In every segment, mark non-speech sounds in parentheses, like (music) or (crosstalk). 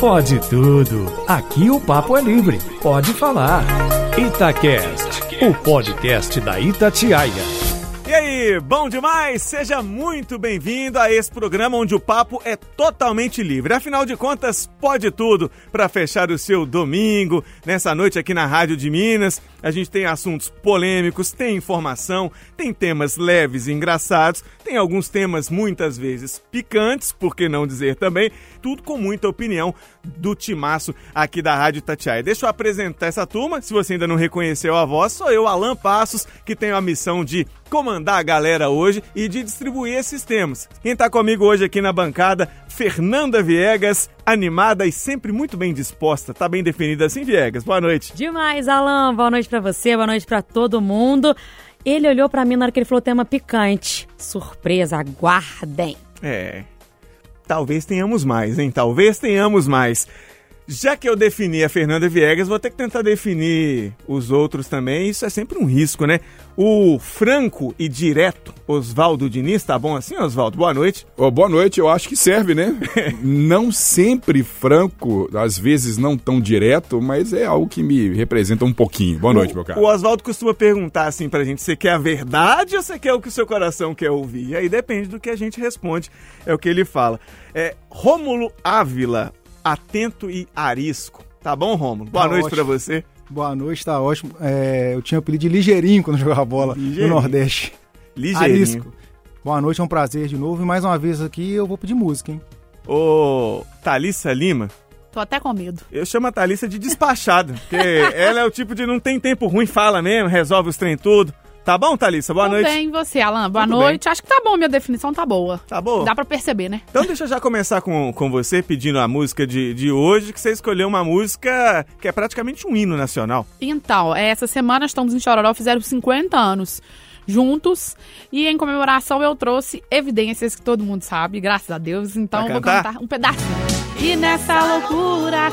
Pode tudo. Aqui o papo é livre. Pode falar. Itacast, o podcast da Itatiaia. E aí, bom demais? Seja muito bem-vindo a esse programa onde o papo é totalmente livre. Afinal de contas, pode tudo para fechar o seu domingo, nessa noite aqui na Rádio de Minas. A gente tem assuntos polêmicos, tem informação, tem temas leves e engraçados, tem alguns temas muitas vezes picantes, por que não dizer também, tudo com muita opinião do timaço aqui da Rádio Tatiaia. Deixa eu apresentar essa turma, se você ainda não reconheceu a voz, sou eu, Alan Passos, que tenho a missão de comandar a galera hoje e de distribuir esses temas. Quem está comigo hoje aqui na bancada, Fernanda Viegas, animada e sempre muito bem disposta. Tá bem definida assim, Viegas? Boa noite. Demais, Alan. Boa noite para você, boa noite para todo mundo. Ele olhou para mim na hora que ele falou tema picante. Surpresa, aguardem. É. Talvez tenhamos mais, hein? Talvez tenhamos mais. Já que eu defini a Fernanda Viegas, vou ter que tentar definir os outros também. Isso é sempre um risco, né? O franco e direto Oswaldo Diniz, tá bom assim, Oswaldo? Boa noite. Oh, boa noite, eu acho que serve, né? (laughs) não sempre franco, às vezes não tão direto, mas é algo que me representa um pouquinho. Boa noite, o, meu caro. O Oswaldo costuma perguntar assim pra gente: você quer a verdade ou você quer o que o seu coração quer ouvir? E aí depende do que a gente responde, é o que ele fala. É Rômulo Ávila, atento e arisco. Tá bom, Rômulo? Boa tá noite para você. Boa noite, tá ótimo. É, eu tinha o apelido de ligeirinho quando jogava bola ligeirinho. no Nordeste. Ligeirinho. Arisco. Boa noite, é um prazer de novo. E mais uma vez aqui eu vou pedir música, hein? Ô, Thalissa Lima. Tô até com medo. Eu chamo a Thalissa de despachada, porque (laughs) ela é o tipo de não tem tempo ruim, fala mesmo, resolve os trem tudo. Tá bom, Thalissa? Boa Tudo noite. bem, você, Alan? Boa Tudo noite. Bem. Acho que tá bom, minha definição tá boa. Tá boa? Dá pra perceber, né? Então deixa eu já começar com, com você pedindo a música de, de hoje, que você escolheu uma música que é praticamente um hino nacional. Então, essa semana estamos em Chororó, fizeram 50 anos juntos. E em comemoração eu trouxe evidências que todo mundo sabe, graças a Deus. Então Vai vou cantar? cantar um pedacinho. E nessa loucura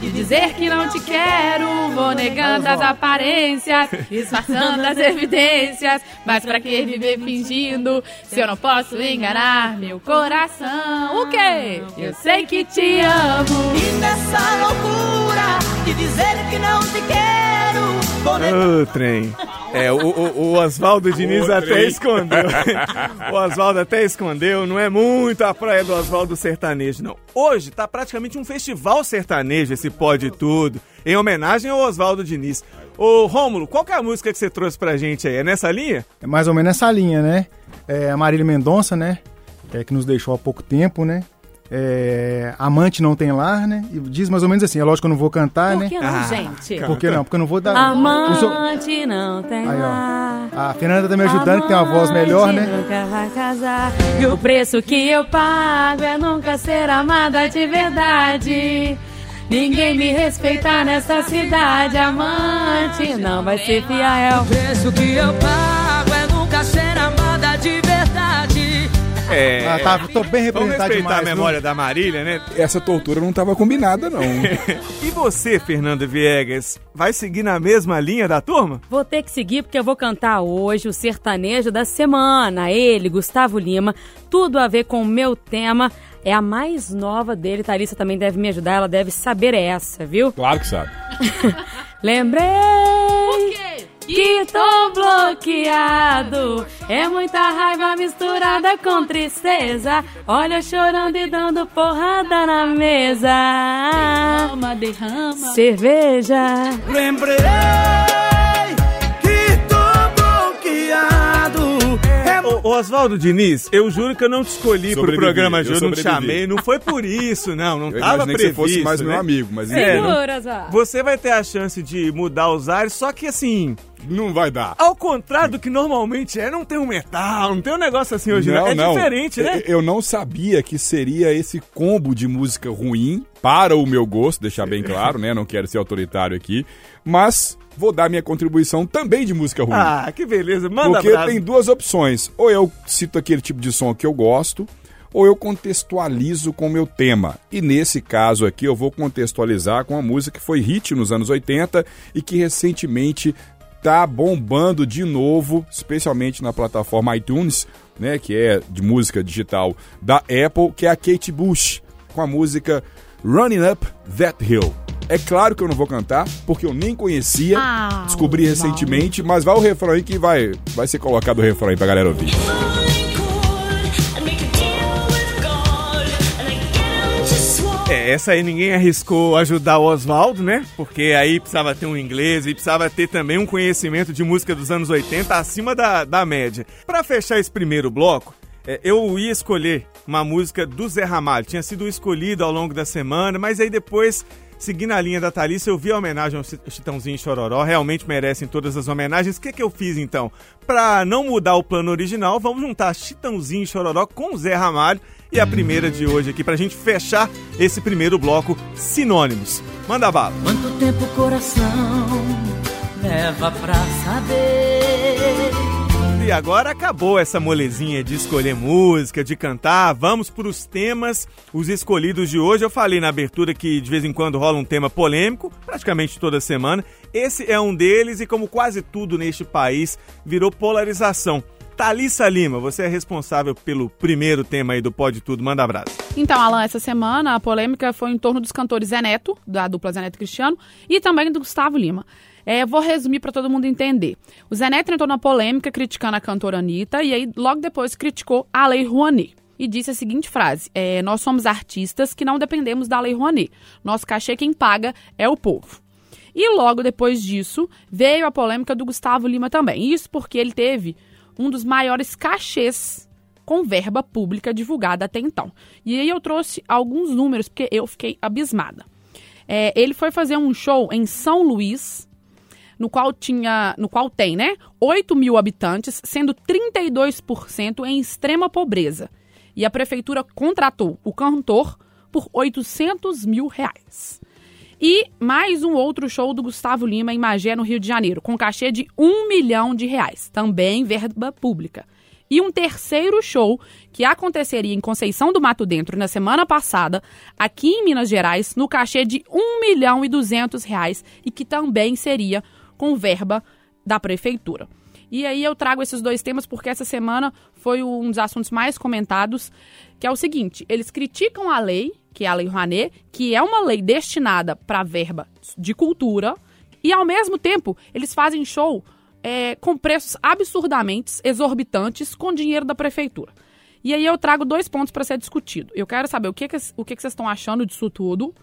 de dizer que não te quero, vou negando as aparências, (laughs) disfarçando as evidências. Mas pra que viver fingindo se eu não posso enganar meu coração? O quê? Eu sei que te amo. E nessa loucura de dizer que não te quero, Ô, trem. É, o, o, o Oswaldo Diniz Ô, até trem. escondeu. o Oswaldo até escondeu. Não é muito a praia do Oswaldo sertanejo, não. Hoje tá praticamente um festival sertanejo, esse Pode Tudo, em homenagem ao Oswaldo Diniz. Ô, Rômulo, qual que é a música que você trouxe pra gente aí? É nessa linha? É mais ou menos nessa linha, né? É a Marília Mendonça, né? É, que nos deixou há pouco tempo, né? É, amante não tem lar, né? E diz mais ou menos assim, é lógico que eu não vou cantar, Por né? que não, Ah, gente? Por que não? Porque eu não vou dar. Amante não tem Aí, ó. lar. A Fernanda tá me ajudando, que tem uma voz melhor, né? Nunca vai casar. E o preço que eu pago é nunca ser amada de verdade. Ninguém me respeitar nessa cidade, amante não vai ser fiel. preço que eu pago é nunca ser amada de verdade. É. Ah, tá, tô bem Vamos representado respeitar demais. a memória da Marília, né? Essa tortura não estava combinada, não. (laughs) E você, Fernanda Viegas, vai seguir na mesma linha da turma? Vou ter que seguir porque eu vou cantar hoje o sertanejo da semana. Ele, Gustavo Lima, tudo a ver com o meu tema. É a mais nova dele, Thalissa também deve me ajudar, ela deve saber essa, viu? Claro que sabe. (laughs) Lembrei que tô bloqueado. É muita raiva misturada com tristeza. Olha chorando e dando porrada na mesa. Derrama, derrama. Cerveja. Lembrei Oswaldo Diniz, eu juro que eu não te escolhi pro Sobrevivi, programa eu de hoje, não te sobrevivi. chamei, não foi por isso, não, não Eu tava imaginei que previsto. você fosse mais né? meu amigo, mas É, enfim, Segura, Zó. Você vai ter a chance de mudar os ares, só que assim, não vai dar. ao contrário do que normalmente é, não tem um metal, não tem um negócio assim hoje, não. É diferente, né? Eu não sabia que seria esse combo de música ruim para o meu gosto, deixar bem claro, né? Não quero ser autoritário aqui, mas vou dar minha contribuição também de música ruim. Ah, que beleza, manda Porque tem duas opções. Ou eu cito aquele tipo de som que eu gosto, ou eu contextualizo com o meu tema. E nesse caso aqui eu vou contextualizar com uma música que foi hit nos anos 80 e que recentemente tá bombando de novo, especialmente na plataforma iTunes, né, que é de música digital da Apple, que é a Kate Bush, com a música Running Up That Hill. É claro que eu não vou cantar, porque eu nem conhecia, Ah, descobri recentemente, mas vai o refrão aí que vai, vai ser colocado o refrão aí pra galera ouvir. É, essa aí ninguém arriscou ajudar o Oswaldo, né? Porque aí precisava ter um inglês e precisava ter também um conhecimento de música dos anos 80 acima da, da média. Pra fechar esse primeiro bloco, eu ia escolher uma música do Zé Ramalho. Tinha sido escolhida ao longo da semana, mas aí depois, seguindo a linha da Thalissa, eu vi a homenagem ao Chi- Chitãozinho e Chororó. Realmente merecem todas as homenagens. O que, que eu fiz então? Pra não mudar o plano original, vamos juntar Chitãozinho e Chororó com Zé Ramalho. E a primeira de hoje aqui, pra gente fechar esse primeiro bloco, Sinônimos. Manda bala. Quanto tempo o coração leva pra saber? E agora acabou essa molezinha de escolher música, de cantar. Vamos para os temas, os escolhidos de hoje. Eu falei na abertura que de vez em quando rola um tema polêmico, praticamente toda semana. Esse é um deles e como quase tudo neste país, virou polarização. Thalissa Lima, você é responsável pelo primeiro tema aí do Pode Tudo. Manda abraço. Então, Alan, essa semana a polêmica foi em torno dos cantores Zé Neto, da dupla Zé Neto Cristiano, e também do Gustavo Lima. É, vou resumir para todo mundo entender. O Zé Neto entrou na polêmica criticando a cantora Anitta e aí logo depois criticou a Lei Rouanet. E disse a seguinte frase: é, Nós somos artistas que não dependemos da Lei Rouanet. Nosso cachê quem paga é o povo. E logo depois disso veio a polêmica do Gustavo Lima também. Isso porque ele teve um dos maiores cachês com verba pública divulgada até então. E aí eu trouxe alguns números, porque eu fiquei abismada. É, ele foi fazer um show em São Luís, no qual tinha, no qual tem, né, 8 mil habitantes, sendo 32% em extrema pobreza. E a prefeitura contratou o cantor por 800 mil reais. E mais um outro show do Gustavo Lima em Magé, no Rio de Janeiro, com cachê de um milhão de reais, também verba pública. E um terceiro show que aconteceria em Conceição do Mato Dentro na semana passada, aqui em Minas Gerais, no cachê de um milhão e duzentos reais e que também seria com verba da prefeitura. E aí eu trago esses dois temas porque essa semana foi um dos assuntos mais comentados, que é o seguinte: eles criticam a lei, que é a Lei Rouanet, que é uma lei destinada para verba de cultura, e ao mesmo tempo eles fazem show é, com preços absurdamente exorbitantes com dinheiro da prefeitura. E aí eu trago dois pontos para ser discutido. Eu quero saber o que, que, o que, que vocês estão achando disso tudo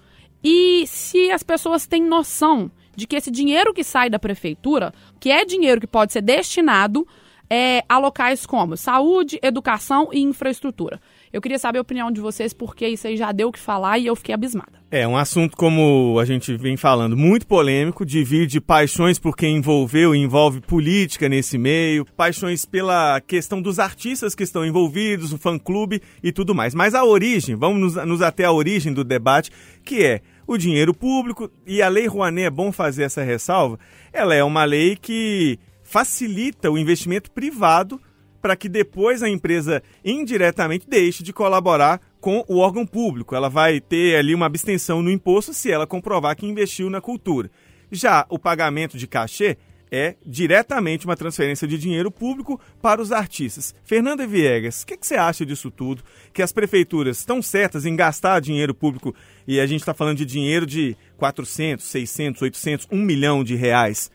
e se as pessoas têm noção de que esse dinheiro que sai da prefeitura, que é dinheiro que pode ser destinado é, a locais como saúde, educação e infraestrutura. Eu queria saber a opinião de vocês, porque isso aí já deu o que falar e eu fiquei abismada. É um assunto, como a gente vem falando, muito polêmico, divide paixões por quem envolveu e envolve política nesse meio, paixões pela questão dos artistas que estão envolvidos, o fã-clube e tudo mais. Mas a origem, vamos nos, nos até a origem do debate, que é o dinheiro público, e a Lei Rouanet, é bom fazer essa ressalva, ela é uma lei que facilita o investimento privado para que depois a empresa indiretamente deixe de colaborar com o órgão público. Ela vai ter ali uma abstenção no imposto se ela comprovar que investiu na cultura. Já o pagamento de cachê é diretamente uma transferência de dinheiro público para os artistas. Fernanda Viegas, o que, que, você acha disso tudo? Que as prefeituras estão certas em gastar dinheiro público e a gente está falando de dinheiro de 400, 600, 800, 1 milhão de reais.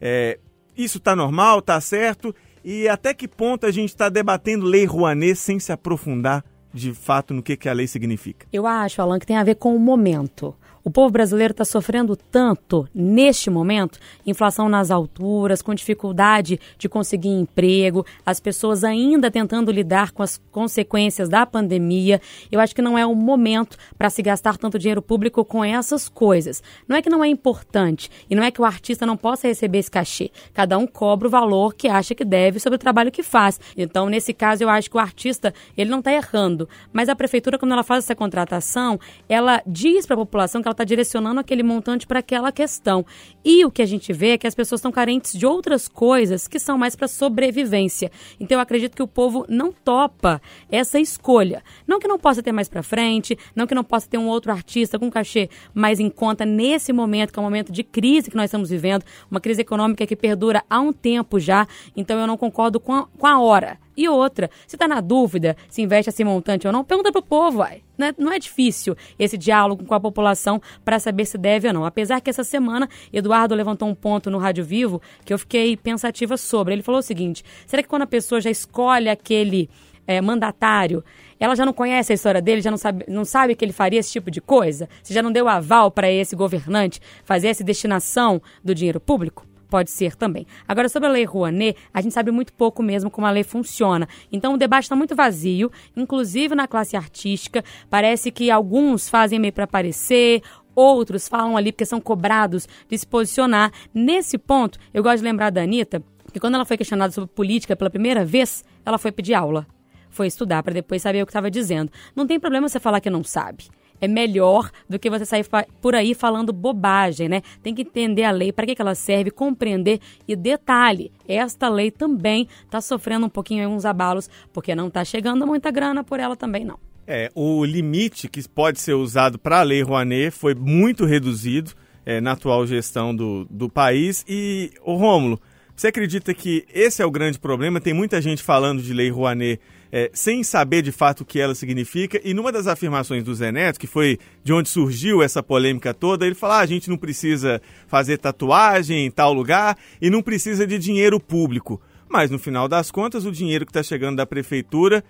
É, isso está normal, está certo? E até que ponto a gente está debatendo Lei Rouanet sem se aprofundar de fato no que, que a lei significa? Eu acho, Alan, que tem a ver com o momento. O povo brasileiro está sofrendo tanto neste momento, inflação nas alturas, com dificuldade de conseguir emprego, as pessoas ainda tentando lidar com as consequências da pandemia. Eu acho que não é o momento para se gastar tanto dinheiro público com essas coisas. Não é que não é importante e não é que o artista não possa receber esse cachê. Cada um cobra o valor que acha que deve sobre o trabalho que faz. Então, nesse caso, eu acho que o artista ele não está errando, mas a prefeitura, quando ela faz essa contratação, ela diz para a população que ela está direcionando aquele montante para aquela questão. E o que a gente vê é que as pessoas estão carentes de outras coisas que são mais para sobrevivência. Então eu acredito que o povo não topa essa escolha. Não que não possa ter mais para frente, não que não possa ter um outro artista com cachê mais em conta nesse momento, que é um momento de crise que nós estamos vivendo, uma crise econômica que perdura há um tempo já. Então eu não concordo com a, com a hora E outra, se tá na dúvida se investe esse montante ou não, pergunta pro povo, vai. Não é, não é difícil esse diálogo com a população para saber se deve ou não. Apesar que essa semana, Eduardo levantou um ponto no Rádio Vivo que eu fiquei pensativa sobre. Ele falou o seguinte: será que quando a pessoa já escolhe aquele é, mandatário, ela já não conhece a história dele, já não sabe, não sabe que ele faria esse tipo de coisa? Você já não deu aval para esse governante fazer essa destinação do dinheiro público? Pode ser também. Agora, sobre a Lei Rouanet, a gente sabe muito pouco mesmo como a lei funciona. Então, o debate está muito vazio, inclusive na classe artística. Parece que alguns fazem meio para aparecer, outros falam ali porque são cobrados de se posicionar. Nesse ponto, eu gosto de lembrar da Anitta que quando ela foi questionada sobre política pela primeira vez, ela foi pedir aula. Foi estudar para depois saber o que estava dizendo. Não tem problema você falar que não sabe é melhor do que você sair por aí falando bobagem, né? Tem que entender a lei, para que, que ela serve, compreender. E detalhe, esta lei também está sofrendo um pouquinho uns abalos, porque não está chegando muita grana por ela também, não. É, o limite que pode ser usado para a Lei Rouanet foi muito reduzido é, na atual gestão do, do país. E, o Rômulo, você acredita que esse é o grande problema? Tem muita gente falando de Lei Rouanet é, sem saber de fato o que ela significa. E numa das afirmações do Zé Neto, que foi de onde surgiu essa polêmica toda, ele fala: ah, a gente não precisa fazer tatuagem em tal lugar e não precisa de dinheiro público. Mas no final das contas, o dinheiro que está chegando da prefeitura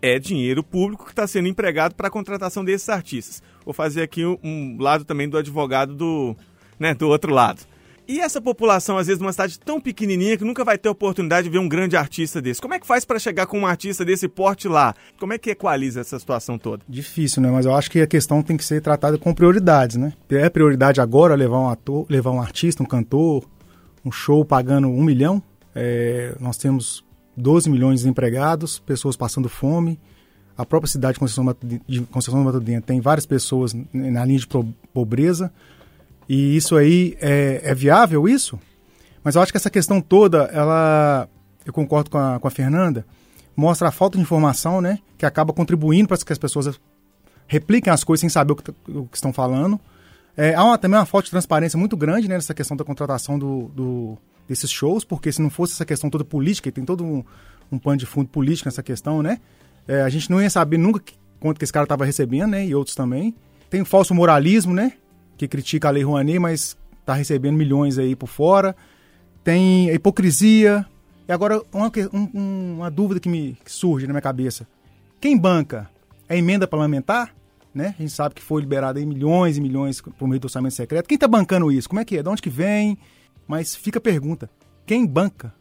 é dinheiro público que está sendo empregado para a contratação desses artistas. Vou fazer aqui um, um lado também do advogado do, né, do outro lado. E essa população, às vezes, numa cidade tão pequenininha que nunca vai ter oportunidade de ver um grande artista desse. Como é que faz para chegar com um artista desse porte lá? Como é que equaliza essa situação toda? Difícil, né? Mas eu acho que a questão tem que ser tratada com prioridades, né? É prioridade agora levar um ator, levar um artista, um cantor, um show pagando um milhão. É, nós temos 12 milhões de desempregados, pessoas passando fome. A própria cidade de Conceição, de Conceição do Mato Dentro tem várias pessoas na linha de pobreza. E isso aí é, é viável, isso? Mas eu acho que essa questão toda, ela, eu concordo com a, com a Fernanda, mostra a falta de informação, né? Que acaba contribuindo para que as pessoas repliquem as coisas sem saber o que, o que estão falando. É, há uma, também uma falta de transparência muito grande né, nessa questão da contratação do, do, desses shows, porque se não fosse essa questão toda política, e tem todo um, um pano de fundo político nessa questão, né? É, a gente não ia saber nunca que, quanto que esse cara estava recebendo, né? E outros também. Tem o falso moralismo, né? Que critica a Lei Rouanet, mas está recebendo milhões aí por fora. Tem a hipocrisia. E agora, uma, um, uma dúvida que me surge na minha cabeça. Quem banca? É emenda parlamentar? Né? A gente sabe que foi liberado aí milhões e milhões por meio do orçamento secreto. Quem está bancando isso? Como é que é? De onde que vem? Mas fica a pergunta. Quem banca?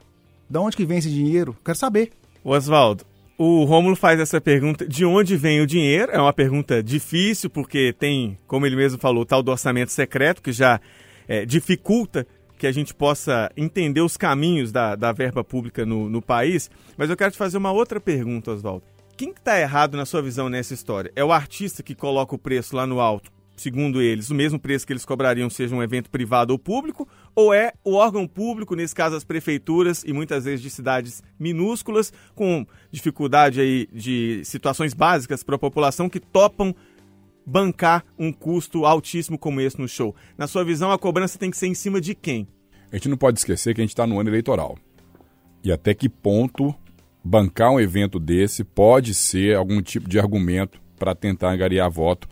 De onde que vem esse dinheiro? Quero saber. Oswaldo, o Rômulo faz essa pergunta: de onde vem o dinheiro? É uma pergunta difícil, porque tem, como ele mesmo falou, o tal do orçamento secreto, que já é, dificulta que a gente possa entender os caminhos da, da verba pública no, no país. Mas eu quero te fazer uma outra pergunta, Oswaldo. Quem está errado na sua visão nessa história? É o artista que coloca o preço lá no alto segundo eles, o mesmo preço que eles cobrariam seja um evento privado ou público, ou é o órgão público, nesse caso as prefeituras e muitas vezes de cidades minúsculas, com dificuldade aí de situações básicas para a população que topam bancar um custo altíssimo como esse no show. Na sua visão, a cobrança tem que ser em cima de quem? A gente não pode esquecer que a gente está no ano eleitoral. E até que ponto bancar um evento desse pode ser algum tipo de argumento para tentar angariar voto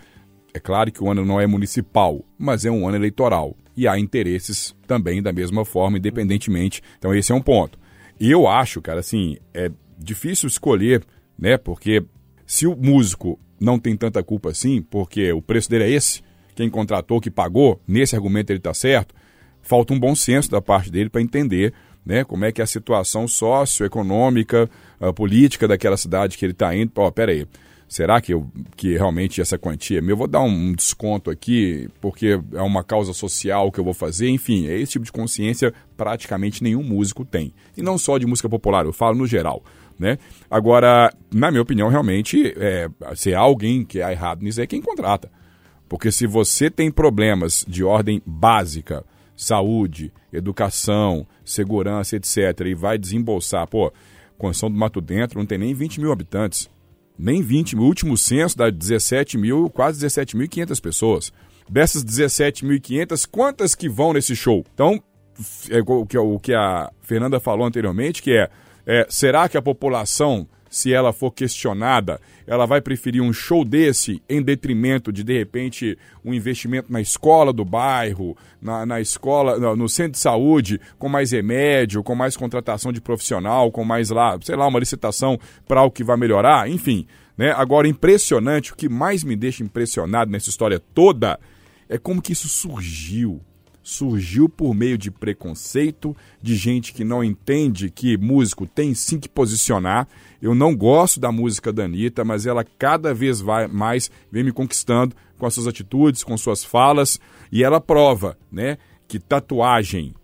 é claro que o ano não é municipal, mas é um ano eleitoral. E há interesses também da mesma forma, independentemente. Então, esse é um ponto. E eu acho, cara, assim, é difícil escolher, né? Porque se o músico não tem tanta culpa assim, porque o preço dele é esse, quem contratou, que pagou, nesse argumento ele está certo, falta um bom senso da parte dele para entender né, como é que é a situação socioeconômica, a política daquela cidade que ele está indo. Ó, pera aí, será que, eu, que realmente essa quantia é minha? Eu vou dar um desconto aqui porque é uma causa social que eu vou fazer. Enfim, é esse tipo de consciência praticamente nenhum músico tem. E não só de música popular, eu falo no geral. Né? Agora, na minha opinião, realmente, é, se há alguém que é errado nisso, é quem contrata. Porque se você tem problemas de ordem básica, saúde, educação, segurança, etc., e vai desembolsar, pô, Condição do Mato Dentro não tem nem 20 mil habitantes nem 20. O último censo dá 17 mil, quase 17.500 pessoas. Dessas 17.500, quantas que vão nesse show? Então, é o que, o que a Fernanda falou anteriormente, que é É, será que a população, se ela for questionada, ela vai preferir um show desse em detrimento de, de repente, um investimento na escola do bairro, na, na escola, no, no centro de saúde, com mais remédio, com mais contratação de profissional, com mais lá, sei lá, uma licitação para o que vai melhorar, enfim. Né? Agora, impressionante, o que mais me deixa impressionado nessa história toda é como que isso surgiu surgiu por meio de preconceito, de gente que não entende que músico tem sim que posicionar. Eu não gosto da música da Anitta, mas ela cada vez vai mais vem me conquistando com as suas atitudes, com suas falas, e ela prova, né, que tatuagem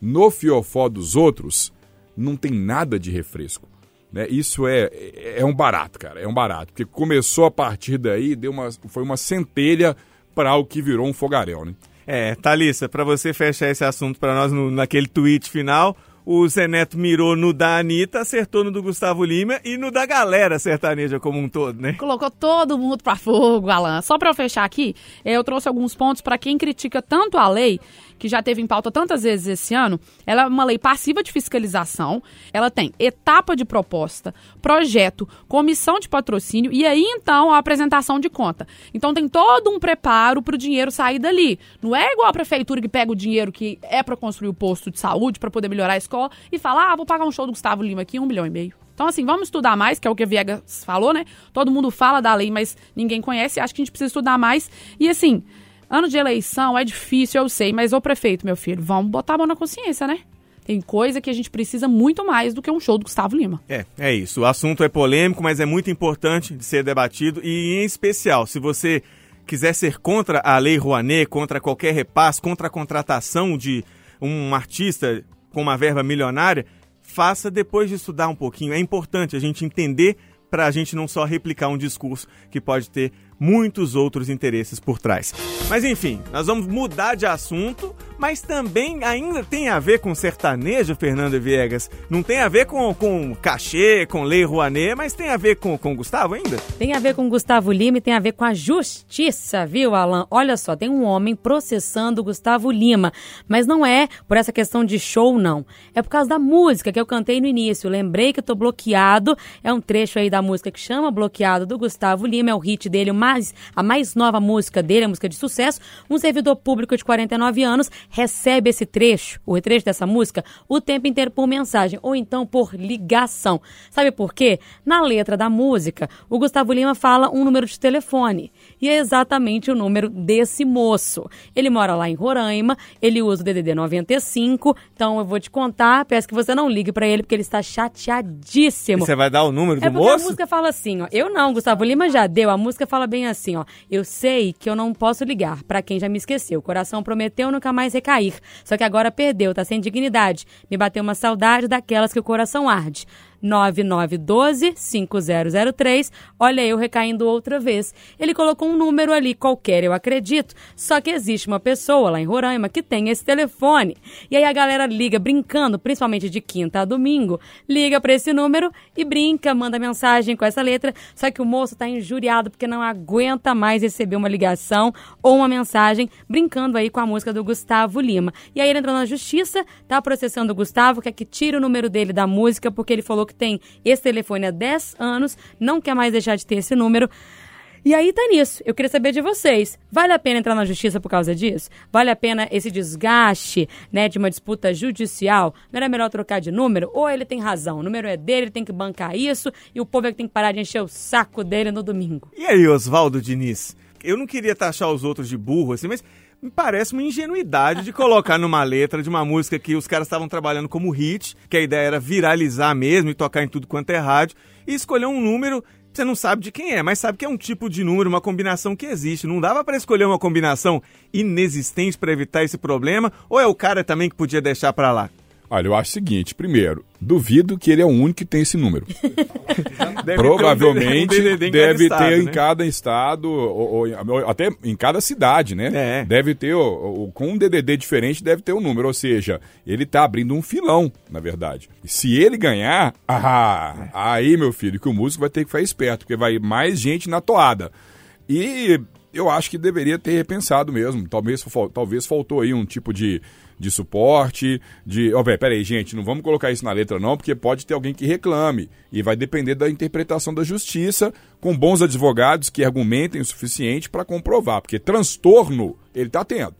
no fiofó dos outros não tem nada de refresco. Né? Isso é, é um barato, cara, é um barato, porque começou a partir daí, deu uma, foi uma centelha para o que virou um fogaréu, né? É, Thalissa, para você fechar esse assunto para nós no, naquele tweet final, o Zé Neto mirou no da Anitta, acertou no do Gustavo Lima e no da galera sertaneja como um todo, né? Colocou todo mundo pra fogo, Alan. Só pra eu fechar aqui, eu trouxe alguns pontos para quem critica tanto a lei que já teve em pauta tantas vezes esse ano, ela é uma lei passiva de fiscalização, ela tem etapa de proposta, projeto, comissão de patrocínio e aí então a apresentação de conta. Então tem todo um preparo para o dinheiro sair dali. Não é igual a prefeitura que pega o dinheiro que é para construir o posto de saúde, para poder melhorar a escola e fala, ah, vou pagar um show do Gustavo Lima aqui, um milhão e meio. Então, assim, vamos estudar mais, que é o que a Viegas falou, né? Todo mundo fala da lei, mas ninguém conhece. Acho que a gente precisa estudar mais. E, assim, Ano de eleição é difícil, eu sei, mas ô prefeito, meu filho, vamos botar a mão na consciência, né? Tem coisa que a gente precisa muito mais do que um show do Gustavo Lima. É, é isso. O assunto é polêmico, mas é muito importante de ser debatido e, em especial, se você quiser ser contra a Lei Rouanet, contra qualquer repasse, contra a contratação de um artista com uma verba milionária, faça depois de estudar um pouquinho. É importante a gente entender para a gente não só replicar um discurso que pode ter muitos outros interesses por trás. Mas enfim, nós vamos mudar de assunto, mas também ainda tem a ver com sertanejo, Fernando Viegas. Não tem a ver com, com cachê, com lei Rouanet, mas tem a ver com, com Gustavo ainda? Tem a ver com Gustavo Lima e tem a ver com a justiça, viu, Alan? Olha só, tem um homem processando Gustavo Lima, mas não é por essa questão de show, não. É por causa da música que eu cantei no início. Lembrei que eu tô bloqueado. É um trecho aí da música que chama Bloqueado do Gustavo Lima, é o hit dele, o mais, a mais nova música dele, a música de sucesso. Um servidor público de 49 anos recebe esse trecho, o trecho dessa música, o tempo inteiro por mensagem ou então por ligação. Sabe por quê? Na letra da música, o Gustavo Lima fala um número de telefone. E é exatamente o número desse moço. Ele mora lá em Roraima, ele usa o DDD 95, então eu vou te contar, peço que você não ligue para ele porque ele está chateadíssimo. E você vai dar o número do É porque moço? a música fala assim, ó. Eu não, Gustavo Lima já deu. A música fala bem assim, ó. Eu sei que eu não posso ligar pra quem já me esqueceu. O coração prometeu nunca mais recair. Só que agora perdeu, tá sem dignidade. Me bateu uma saudade daquelas que o coração arde. 9912-5003. Olha eu recaindo outra vez. Ele colocou um número ali qualquer, eu acredito. Só que existe uma pessoa lá em Roraima que tem esse telefone. E aí a galera liga brincando, principalmente de quinta a domingo, liga para esse número e brinca, manda mensagem com essa letra. Só que o moço tá injuriado porque não aguenta mais receber uma ligação ou uma mensagem brincando aí com a música do Gustavo Lima. E aí ele entrou na justiça, tá processando o Gustavo, quer que tire o número dele da música porque ele falou que tem esse telefone há 10 anos, não quer mais deixar de ter esse número. E aí tá nisso. Eu queria saber de vocês. Vale a pena entrar na justiça por causa disso? Vale a pena esse desgaste, né, de uma disputa judicial? Não era melhor trocar de número? Ou ele tem razão? O número é dele, ele tem que bancar isso e o povo é que tem que parar de encher o saco dele no domingo. E aí, Oswaldo Diniz? Eu não queria taxar os outros de burro, assim, mas me parece uma ingenuidade de colocar numa letra de uma música que os caras estavam trabalhando como hit, que a ideia era viralizar mesmo e tocar em tudo quanto é rádio, e escolher um número você não sabe de quem é, mas sabe que é um tipo de número, uma combinação que existe. Não dava para escolher uma combinação inexistente para evitar esse problema, ou é o cara também que podia deixar para lá? Olha, eu acho o seguinte: primeiro, duvido que ele é o único que tem esse número. (laughs) Deve Provavelmente ter um DDD (laughs) em deve estado, ter em né? cada estado, ou, ou- ou até em cada cidade, né? É. Deve ter, o- o- com um DDD diferente, deve ter um número. Ou seja, ele tá abrindo um filão, na verdade. E se ele ganhar, ah, aí, meu filho, que o músico vai ter que ficar esperto, porque vai mais gente na toada. E eu acho que deveria ter repensado mesmo. Talvez, talvez faltou aí um tipo de, de suporte, de... Ó, oh, peraí, gente, não vamos colocar isso na letra não, porque pode ter alguém que reclame. E vai depender da interpretação da justiça, com bons advogados que argumentem o suficiente para comprovar. Porque transtorno, ele está tendo.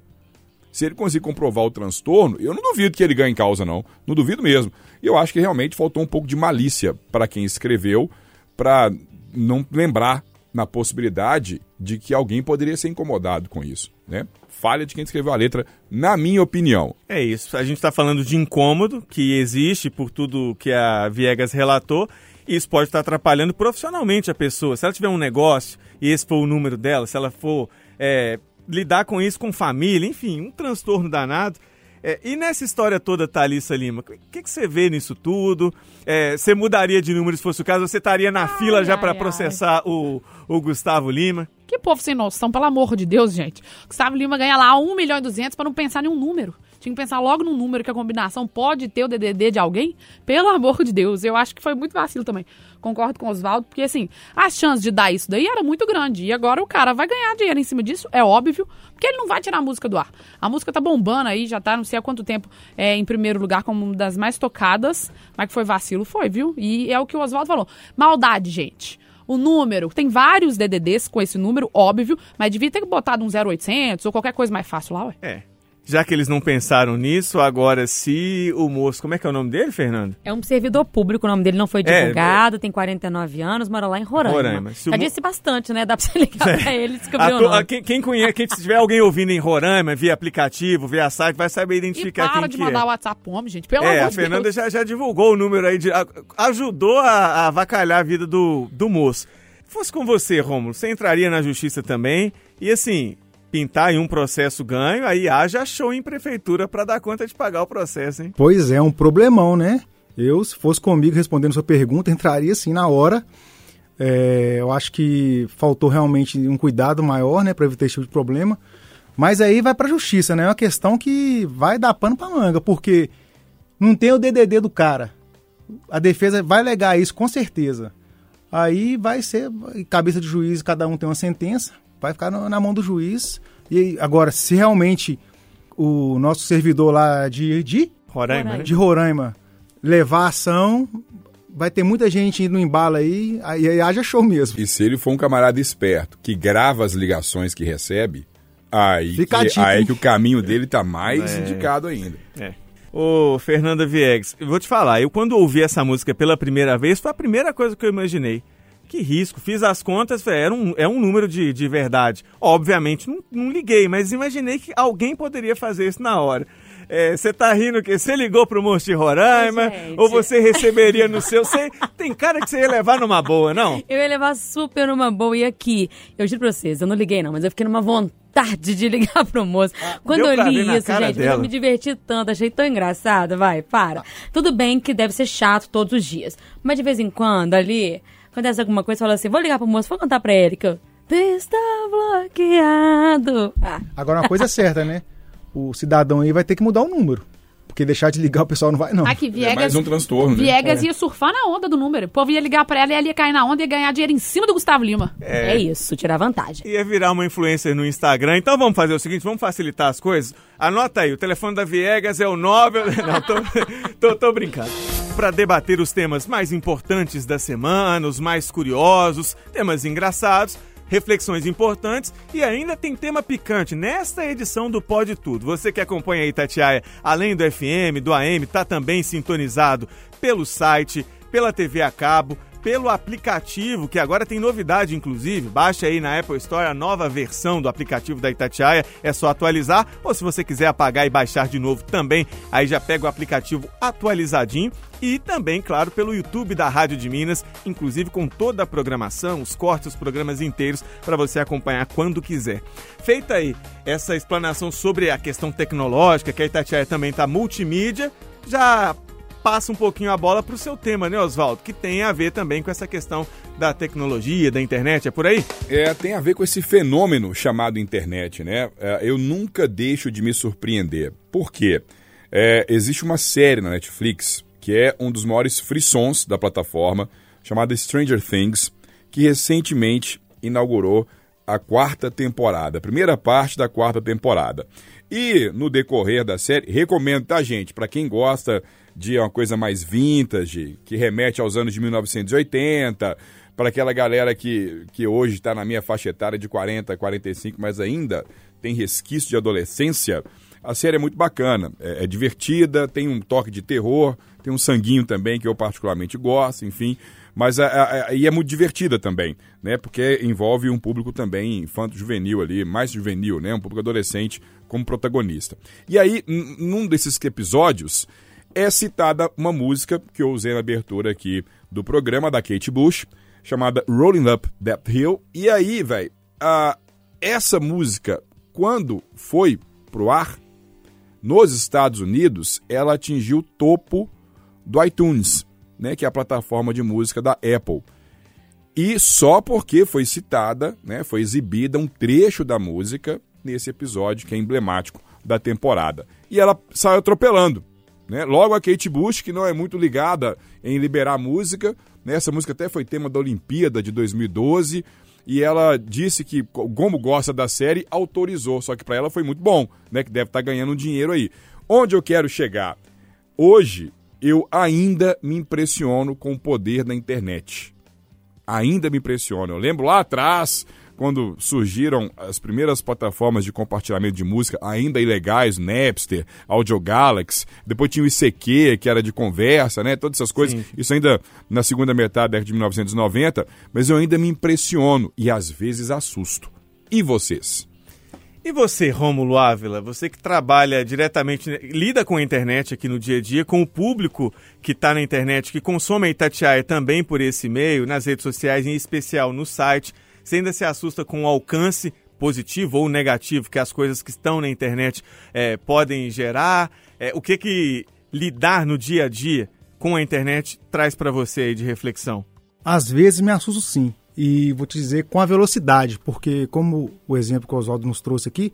Se ele conseguir comprovar o transtorno, eu não duvido que ele ganhe causa, não. Não duvido mesmo. E eu acho que realmente faltou um pouco de malícia para quem escreveu, para não lembrar na possibilidade de que alguém poderia ser incomodado com isso, né? Falha de quem escreveu a letra, na minha opinião. É isso. A gente está falando de incômodo que existe por tudo que a Viegas relatou. E isso pode estar atrapalhando profissionalmente a pessoa. Se ela tiver um negócio e esse for o número dela, se ela for é, lidar com isso com família, enfim, um transtorno danado. É, e nessa história toda, Thalissa Lima, o que, que você vê nisso tudo? É, você mudaria de número se fosse o caso? Você estaria na ai, fila já para processar o, o Gustavo Lima? Que povo sem noção, pelo amor de Deus, gente. Gustavo Lima ganha lá 1 milhão e 200 para não pensar em um número. Tinha que pensar logo num número que a combinação pode ter o DDD de alguém. Pelo amor de Deus, eu acho que foi muito vacilo também. Concordo com o Oswaldo, porque assim, a chance de dar isso daí era muito grande. E agora o cara vai ganhar dinheiro em cima disso, é óbvio, porque ele não vai tirar a música do ar. A música tá bombando aí, já tá não sei há quanto tempo é, em primeiro lugar como uma das mais tocadas. Mas que foi vacilo, foi, viu? E é o que o Oswaldo falou. Maldade, gente o número. Tem vários DDDs com esse número, óbvio, mas devia ter botado um 0800 ou qualquer coisa mais fácil lá, ué. É já que eles não pensaram nisso, agora se o moço. Como é que é o nome dele, Fernando? É um servidor público, o nome dele não foi é, divulgado, é, tem 49 anos, mora lá em Roraima. Roraima. Já disse bastante, né? Dá pra você ligar é. (laughs) pra ele e descobrir o nome. Quem, quem conhece, quem tiver alguém ouvindo em Roraima, via aplicativo, via site, vai saber identificar e para quem de mandar é. o WhatsApp pro homem, gente, pelo é, amor a Fernanda já, já divulgou o número aí, de, ajudou a, a avacalhar a vida do, do moço. Se fosse com você, Romulo, você entraria na justiça também e assim, pintar em um processo ganho, aí haja show em prefeitura para dar conta de pagar o processo, hein? Pois é, um problemão, né? Eu, se fosse comigo respondendo sua pergunta, entraria assim na hora. É, eu acho que faltou realmente um cuidado maior, né, para evitar esse tipo de problema. Mas aí vai para a justiça, né? É uma questão que vai dar pano para manga, porque não tem o DDD do cara. A defesa vai alegar isso com certeza. Aí vai ser cabeça de juiz, cada um tem uma sentença vai ficar na mão do juiz. E agora, se realmente o nosso servidor lá de, de Roraima, de Roraima levar ação, vai ter muita gente indo no embalo aí, aí, aí haja show mesmo. E se ele for um camarada esperto que grava as ligações que recebe, aí, Fica que, aí que o caminho dele tá mais é. indicado ainda. É. Ô, Fernanda Viegas, eu vou te falar, eu quando ouvi essa música pela primeira vez, foi a primeira coisa que eu imaginei que risco. Fiz as contas, era um, é um número de, de verdade. Obviamente, não, não liguei, mas imaginei que alguém poderia fazer isso na hora. Você é, tá rindo que você ligou pro Monte de Roraima ou você receberia no seu. Cê, tem cara que você ia levar numa boa, não? Eu ia levar super numa boa. E aqui, eu juro pra vocês, eu não liguei não, mas eu fiquei numa vontade de (laughs) ligar pro moço. Ah, Quando eu li isso, gente, eu me diverti tanto, achei tão engraçado. Vai, para. Tudo bem que deve ser chato todos os dias, mas de vez em quando ali acontece alguma coisa, fala assim, vou ligar pro moço, vou contar pra ele está bloqueado. Ah. Agora uma coisa é certa, né? O cidadão aí vai ter que mudar o número. Porque deixar de ligar o pessoal não vai, não. Aqui, Viegas, é mais um transtorno, né? Viegas né? ia surfar na onda do número. O povo ia ligar pra ela e ela ia cair na onda e ia ganhar dinheiro em cima do Gustavo Lima. É, é isso, tirar vantagem. Ia virar uma influencer no Instagram. Então vamos fazer o seguinte, vamos facilitar as coisas. Anota aí, o telefone da Viegas é o 9... (laughs) Não, tô, tô, tô brincando para debater os temas mais importantes da semana, os mais curiosos, temas engraçados, reflexões importantes e ainda tem tema picante nesta edição do Pode Tudo. Você que acompanha a Itatiaia, além do FM, do AM, tá também sintonizado pelo site, pela TV a cabo, pelo aplicativo, que agora tem novidade, inclusive. Baixe aí na Apple Store a nova versão do aplicativo da Itatiaia. É só atualizar. Ou se você quiser apagar e baixar de novo também, aí já pega o aplicativo atualizadinho. E também, claro, pelo YouTube da Rádio de Minas, inclusive com toda a programação, os cortes, os programas inteiros, para você acompanhar quando quiser. Feita aí essa explanação sobre a questão tecnológica, que a Itatiaia também está multimídia, já passa um pouquinho a bola para o seu tema, né, Oswaldo? Que tem a ver também com essa questão da tecnologia, da internet, é por aí? É, tem a ver com esse fenômeno chamado internet, né? É, eu nunca deixo de me surpreender. Por quê? É, existe uma série na Netflix que é um dos maiores frissons da plataforma, chamada Stranger Things, que recentemente inaugurou a quarta temporada, a primeira parte da quarta temporada. E no decorrer da série, recomendo, tá, gente? Para quem gosta de uma coisa mais vintage, que remete aos anos de 1980, para aquela galera que, que hoje está na minha faixa etária de 40, 45, mas ainda tem resquício de adolescência, a série é muito bacana. É, é divertida, tem um toque de terror, tem um sanguinho também que eu particularmente gosto, enfim. Mas a, a, a, e é muito divertida também, né? Porque envolve um público também infanto-juvenil ali, mais juvenil, né? Um público adolescente como protagonista. E aí, num desses episódios, é citada uma música que eu usei na abertura aqui do programa da Kate Bush, chamada Rolling Up That Hill. E aí, velho, essa música, quando foi pro ar, nos Estados Unidos, ela atingiu o topo do iTunes, né, que é a plataforma de música da Apple. E só porque foi citada, né, foi exibida um trecho da música nesse episódio que é emblemático da temporada. E ela saiu atropelando. Né? Logo a Kate Bush, que não é muito ligada em liberar música, né? essa música até foi tema da Olimpíada de 2012, e ela disse que, como gosta da série, autorizou. Só que para ela foi muito bom, né? Que deve estar tá ganhando um dinheiro aí. Onde eu quero chegar? Hoje, eu ainda me impressiono com o poder da internet. Ainda me impressiono. Eu lembro lá atrás, quando surgiram as primeiras plataformas de compartilhamento de música, ainda ilegais, Napster, Audio Galaxy, depois tinha o ICQ, que era de conversa, né? Todas essas coisas. Sim. Isso ainda na segunda metade da década de 1990, mas eu ainda me impressiono e às vezes assusto. E vocês? E você, Rômulo Ávila, você que trabalha diretamente, lida com a internet aqui no dia a dia, com o público que está na internet, que consome a Itatiaia também por esse meio, nas redes sociais, em especial no site. Você ainda se assusta com o alcance positivo ou negativo que as coisas que estão na internet é, podem gerar? É, o que que lidar no dia a dia com a internet traz para você aí de reflexão? Às vezes me assusto sim. E vou te dizer com a velocidade, porque como o exemplo que o Oswaldo nos trouxe aqui,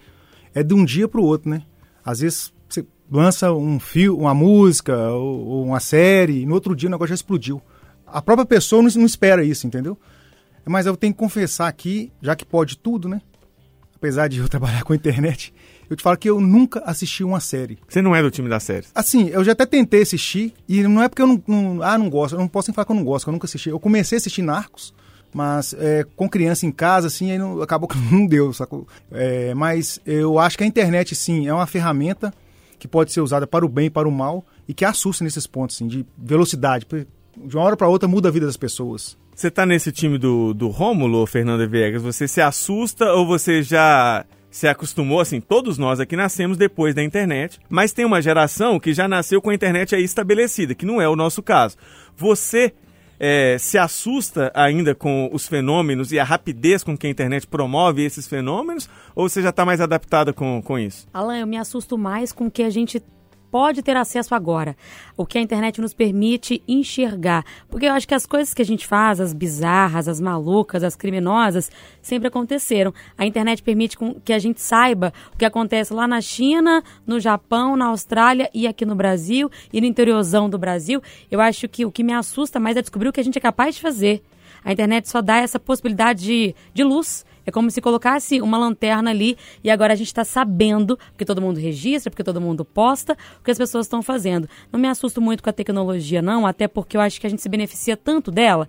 é de um dia para o outro, né? Às vezes você lança um fio, uma música ou, uma série, e no outro dia o negócio já explodiu. A própria pessoa não espera isso, entendeu? Mas eu tenho que confessar aqui, já que pode tudo, né? Apesar de eu (laughs) trabalhar com a internet, eu te falo que eu nunca assisti uma série. Você não é do time da série? Assim, eu já até tentei assistir, e não é porque eu não, não ah, não gosto, eu não posso nem falar que eu não gosto, que eu nunca assisti. Eu comecei a assistir Narcos, mas é, com criança em casa, assim, aí não, acabou que (laughs) não deu, sacou? É, mas eu acho que a internet, sim, é uma ferramenta que pode ser usada para o bem e para o mal, e que assusta nesses pontos, assim, de velocidade. De uma hora para outra muda a vida das pessoas. Você tá nesse time do, do Rômulo, Fernando Viegas, você se assusta ou você já se acostumou, assim, todos nós aqui nascemos depois da internet, mas tem uma geração que já nasceu com a internet aí estabelecida, que não é o nosso caso. Você é, se assusta ainda com os fenômenos e a rapidez com que a internet promove esses fenômenos, ou você já está mais adaptada com, com isso? Alan, eu me assusto mais com o que a gente pode ter acesso agora, o que a internet nos permite enxergar. Porque eu acho que as coisas que a gente faz, as bizarras, as malucas, as criminosas, sempre aconteceram. A internet permite que a gente saiba o que acontece lá na China, no Japão, na Austrália e aqui no Brasil e no interiorzão do Brasil. Eu acho que o que me assusta mais é descobrir o que a gente é capaz de fazer. A internet só dá essa possibilidade de, de luz é como se colocasse uma lanterna ali e agora a gente está sabendo, porque todo mundo registra, porque todo mundo posta, o que as pessoas estão fazendo. Não me assusto muito com a tecnologia, não, até porque eu acho que a gente se beneficia tanto dela,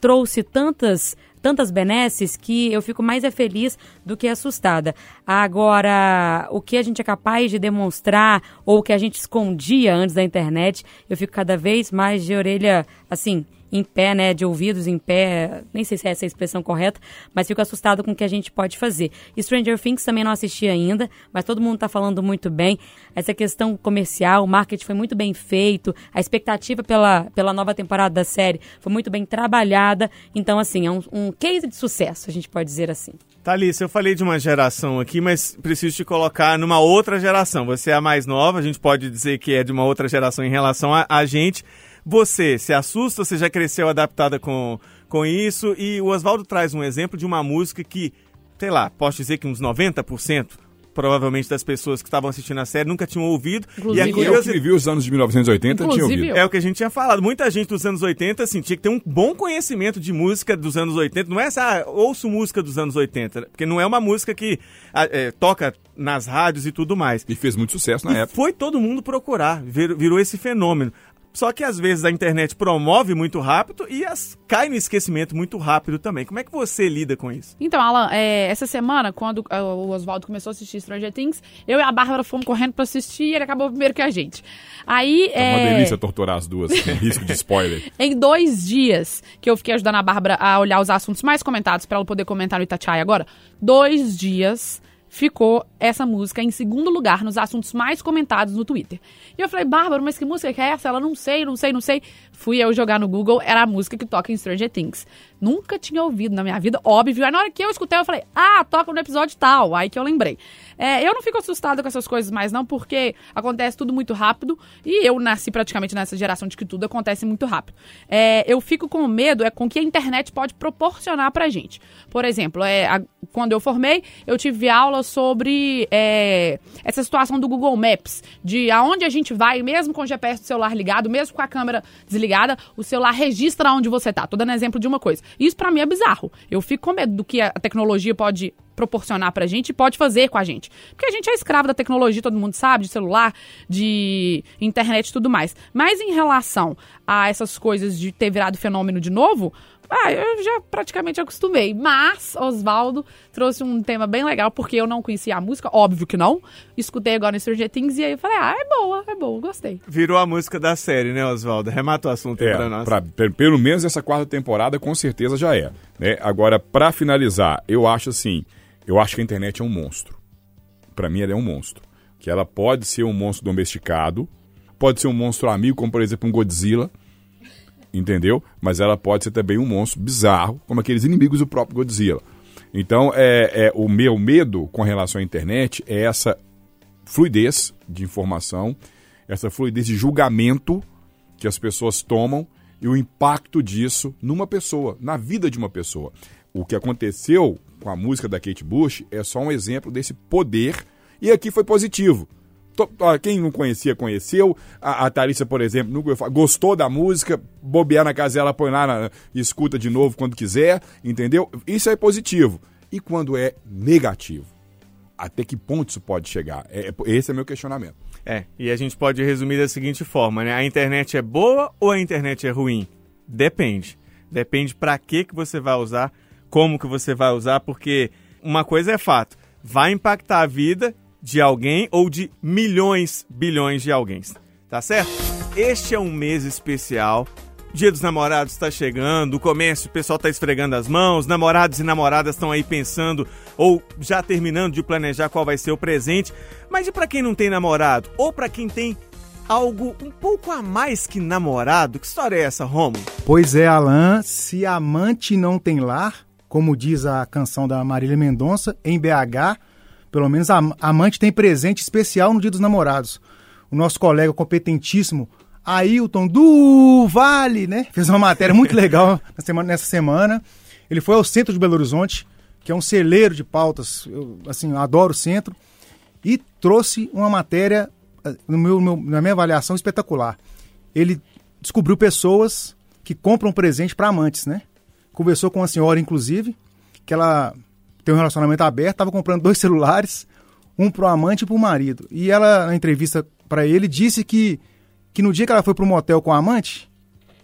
trouxe tantas tantas benesses que eu fico mais é feliz do que assustada. Agora, o que a gente é capaz de demonstrar ou o que a gente escondia antes da internet, eu fico cada vez mais de orelha, assim, em pé, né, de ouvidos em pé, nem sei se é essa a expressão correta, mas fico assustado com o que a gente pode fazer. Stranger Things também não assisti ainda, mas todo mundo está falando muito bem. Essa questão comercial, o marketing foi muito bem feito, a expectativa pela, pela nova temporada da série foi muito bem trabalhada, então assim, é um, um case de sucesso, a gente pode dizer assim. Thalissa, eu falei de uma geração aqui, mas preciso te colocar numa outra geração. Você é a mais nova, a gente pode dizer que é de uma outra geração em relação a, a gente. Você se assusta, você já cresceu adaptada com, com isso? E o Oswaldo traz um exemplo de uma música que, sei lá, posso dizer que uns 90% provavelmente das pessoas que estavam assistindo a série nunca tinham ouvido. Inclusive e a eu. Eu que vivi os anos de 1980 tinha Inclusive ouvido. eu. é o que a gente tinha falado. Muita gente dos anos 80, assim, tinha que ter um bom conhecimento de música dos anos 80. Não é essa, ah, ouço música dos anos 80, porque não é uma música que ah, é, toca nas rádios e tudo mais. E fez muito sucesso na E época. foi todo mundo procurar, vir- virou esse fenômeno. Só que às vezes a internet promove muito rápido e as, cai no esquecimento muito rápido também. Como é que você lida com isso? Então, Alan, é, essa semana, quando é, o Oswaldo começou a assistir Stranger Things, eu e a Bárbara fomos correndo pra assistir e ele acabou primeiro que a gente. Aí, É uma é, delícia torturar as duas, com (laughs) risco de spoiler. em dois dias que eu fiquei ajudando a Bárbara a olhar os assuntos mais comentados pra ela poder comentar no Itatiaia agora, dois dias ficou essa música em segundo lugar nos assuntos mais comentados no Twitter. E eu falei, Bárbara, mas que música é essa? Ela não sei, não sei, não sei. Fui eu jogar no Google, era a música que toca em Stranger Things. Nunca tinha ouvido na minha vida, óbvio. Aí na hora que eu escutei, eu falei, ah, toca no episódio tal. Aí que eu lembrei. É, eu não fico assustada com essas coisas mais, não, porque acontece tudo muito rápido. E eu nasci praticamente nessa geração de que tudo acontece muito rápido. É, eu fico com medo é com o que a internet pode proporcionar pra gente. Por exemplo, é, a- quando eu formei, eu tive aula sobre é, essa situação do Google Maps, de aonde a gente vai, mesmo com o GPS do celular ligado, mesmo com a câmera desligada, o celular registra onde você tá. Tô dando exemplo de uma coisa. Isso pra mim é bizarro. Eu fico com medo do que a tecnologia pode proporcionar pra gente e pode fazer com a gente. Porque a gente é escravo da tecnologia, todo mundo sabe, de celular, de internet e tudo mais. Mas em relação a essas coisas de ter virado fenômeno de novo, ah, eu já praticamente acostumei. Mas Oswaldo trouxe um tema bem legal, porque eu não conhecia a música, óbvio que não. Escutei agora no Stranger Things e aí eu falei, ah, é boa, é boa, gostei. Virou a música da série, né, Oswaldo? Remata o assunto aí pra É, nós. pra- pe- pelo menos essa quarta temporada com certeza já é. Né? Agora, pra finalizar, eu acho assim, eu acho que a internet é um monstro. Pra mim ela é um monstro. Que ela pode ser um monstro domesticado, pode ser um monstro amigo, como por exemplo um Godzilla, entendeu? Mas ela pode ser também um monstro bizarro, como aqueles inimigos do próprio Godzilla. Então, é, é o meu medo com relação à internet é essa fluidez de informação, essa fluidez de julgamento que as pessoas tomam e o impacto disso numa pessoa, na vida de uma pessoa. O que aconteceu com a música da Kate Bush é só um exemplo desse poder e aqui foi positivo. Quem não conhecia, conheceu. A, a Thalissa, por exemplo, nunca gostou da música, bobear na casa dela, põe lá na, escuta de novo quando quiser, entendeu? Isso é positivo. E quando é negativo? Até que ponto isso pode chegar? É, é- esse é meu questionamento. É, e a gente pode resumir da seguinte forma, né? A internet é boa ou a internet é ruim? Depende. Depende pra que que você vai usar, como que você vai usar, porque uma coisa é fato, vai impactar a vida de alguém ou de milhões, bilhões de alguém, tá certo? Este é um mês especial. Dia dos Namorados está chegando, o comércio, o pessoal está esfregando as mãos, namorados e namoradas estão aí pensando ou já terminando de planejar qual vai ser o presente. Mas e para quem não tem namorado? Ou para quem tem algo um pouco a mais que namorado? Que história é essa, Romo? Pois é, Alan, se amante não tem lar, como diz a canção da Marília Mendonça, em BH, pelo menos a amante tem presente especial no Dia dos Namorados. O nosso colega competentíssimo, Ailton do Vale, né? Fez uma matéria muito (laughs) legal na semana- nessa semana. Ele foi ao centro de Belo Horizonte, que é um celeiro de pautas. Eu, assim, eu adoro o centro. E trouxe uma matéria, eh, no meu, no- na minha avaliação, espetacular. Ele descobriu pessoas que compram presente para amantes, né? Conversou com uma senhora, inclusive, que ela tem um relacionamento aberto, estava comprando dois (laughs) celulares, um para o amante e para o marido. E ela, na entrevista para ele, disse que, que no dia que ela foi um motel com a amante,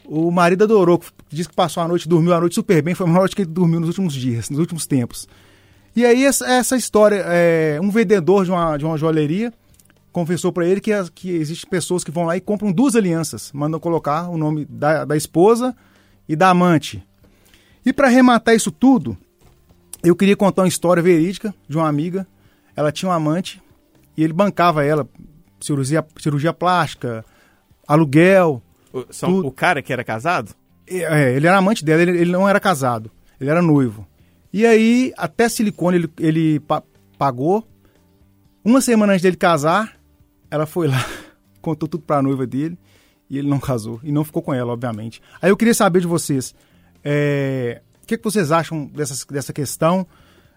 o marido adorou, disse que passou a noite, dormiu a noite super bem, foi a melhor noite que ele dormiu nos últimos dias, nos últimos tempos. E aí essa, essa história, é, um vendedor de uma, de uma joalheria confessou para ele que, que existem pessoas que vão lá e compram duas alianças, mandam colocar o nome da, da esposa e da amante. E para arrematar isso tudo, eu queria contar uma história verídica de uma amiga. Ela tinha um amante e ele bancava ela, cirurgia, cirurgia plástica, aluguel. O, Tudo. o cara que era casado? É, ele era amante dela, ele, ele não era casado, ele era noivo. E aí, até silicone ele, ele pa- pagou. Uma semana antes dele casar, ela foi lá, (laughs) contou tudo pra noiva dele e ele não casou. E não ficou com ela, obviamente. Aí eu queria saber de vocês, é, o que, que vocês acham dessas, dessa questão?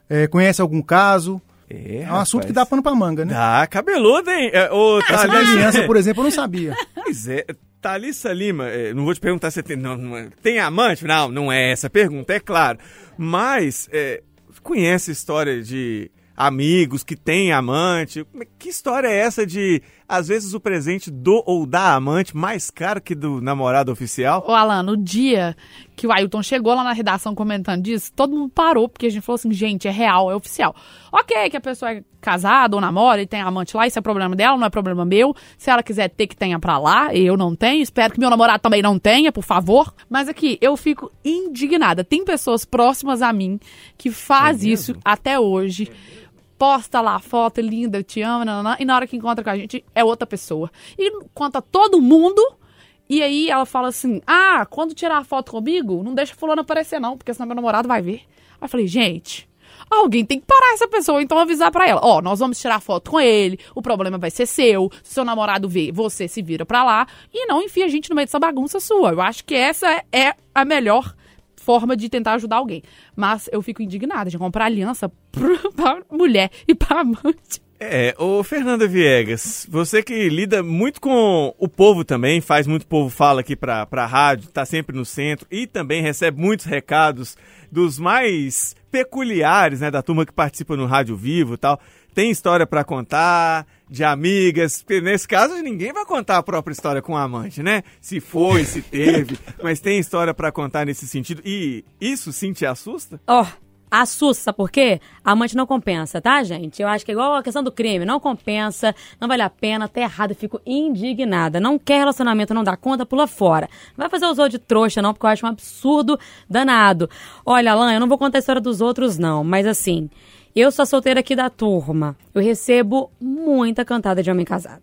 É, conhece algum caso? É, É um assunto rapaz. que dá pano pra manga, né? Dá cabeludo, hein? É, ô, Essa da aliança, por (laughs) exemplo, eu não sabia. Pois é, Thalissa Lima, é, não vou te perguntar se tem, não, não é- tem amante? Não, não é essa a pergunta, é claro. Mas, é, conhece história de amigos que têm amante? É- Que história é essa de, às vezes, o presente do ou da amante mais caro que do namorado oficial? Ô, Alan, no dia que o Ailton chegou lá na redação comentando disso, todo mundo parou, porque a gente falou assim, gente, é real, é oficial. Ok, que a pessoa é casada ou namora e tem amante lá, isso é problema dela, não é problema meu. Se ela quiser ter, que tenha pra lá, eu não tenho. Espero que meu namorado também não tenha, por favor. Mas aqui, eu fico indignada. Tem pessoas próximas a mim que faz isso até hoje. Posta lá a foto linda, eu te amo, e na hora que encontra com a gente é outra pessoa. E conta todo mundo e aí ela fala assim: Ah, quando tirar a foto comigo, não deixa fulano aparecer, não, porque senão meu namorado vai ver. Aí eu falei, gente. Alguém tem que parar essa pessoa, então avisar pra ela. Ó, nós vamos tirar foto com ele, o problema vai ser seu. Se seu namorado vê, você se vira pra lá e não enfia a gente no meio dessa bagunça sua. Eu acho que essa é a melhor forma de tentar ajudar alguém. Mas eu fico indignada de comprar aliança (laughs) pra, mulher e pra amante. É, ô Fernanda Viegas, você que lida muito com o povo também, faz muito povo fala aqui pra, pra rádio, tá sempre no centro e também recebe muitos recados dos mais peculiares, né, da turma que participa no Rádio Vivo e tal. Tem história pra contar, de amigas, porque nesse caso ninguém vai contar a própria história com o amante, né? Se foi, se teve, (laughs) mas tem história pra contar nesse sentido. E isso sim te assusta? Ó, assusta, sabe por quê? A amante não compensa, tá, gente? Eu acho que é igual a questão do crime, não compensa, não vale a pena, tá errado, eu fico indignada. Não quer relacionamento, não dá conta, pula fora. Não vai fazer os outros de trouxa, não, porque eu acho um absurdo danado. Olha, Alan, eu não vou contar a história dos outros, não, mas assim, eu sou solteira aqui da turma. Eu recebo muita cantada de homem casado.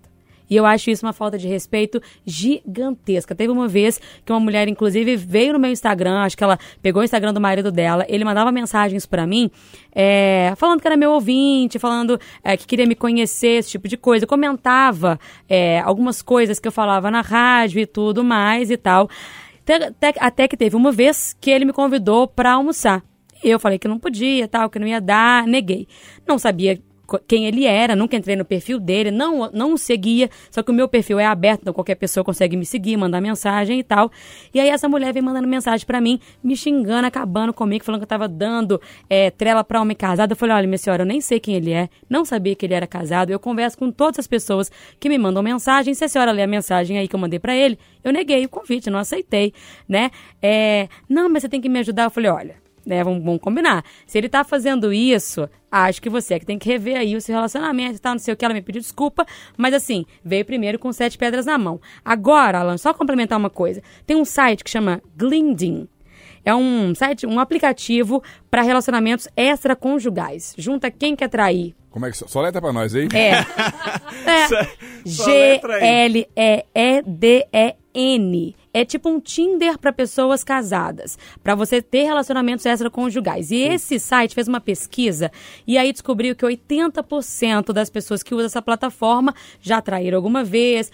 E eu acho isso uma falta de respeito gigantesca. Teve uma vez que uma mulher, inclusive, veio no meu Instagram, acho que ela pegou o Instagram do marido dela, ele mandava mensagens pra mim, é, falando que era meu ouvinte, falando é, que queria me conhecer, esse tipo de coisa. Eu comentava é, algumas coisas que eu falava na rádio e tudo mais e tal. Até, até- até que teve uma vez que ele me convidou pra almoçar. Eu falei que não podia, tal, que não ia dar, neguei. Não sabia quem ele era, nunca entrei no perfil dele, não, não o seguia, só que o meu perfil é aberto, então qualquer pessoa consegue me seguir, mandar mensagem e tal. E aí essa mulher vem mandando mensagem pra mim, me xingando, acabando comigo, falando que eu tava dando é, trela pra homem casado. Eu falei, olha, minha senhora, eu nem sei quem ele é, não sabia que ele era casado. Eu converso com todas as pessoas que me mandam mensagem. Se a senhora ler a mensagem aí que eu mandei pra ele, eu neguei o convite, não aceitei, né? É, não, mas você tem que me ajudar. Eu falei, olha, né? Vamos, vamos combinar. Se ele tá fazendo isso, acho que você é que tem que rever aí o seu relacionamento e tal, não sei o que. Ela me pediu desculpa, mas assim, veio primeiro com sete pedras na mão. Agora, Alan, só complementar uma coisa. Tem um site que chama Glinding. É um site, um aplicativo para relacionamentos extraconjugais. Junta quem quer trair. Como é que... Só, só letra pra nós aí. (laughs) É. Só- é. só letra aí. G-L-E-E-D-E-N. É tipo um Tinder para pessoas casadas, para você ter relacionamentos extraconjugais. E esse site fez uma pesquisa e aí descobriu que 80% das pessoas que usam essa plataforma já traíram alguma vez,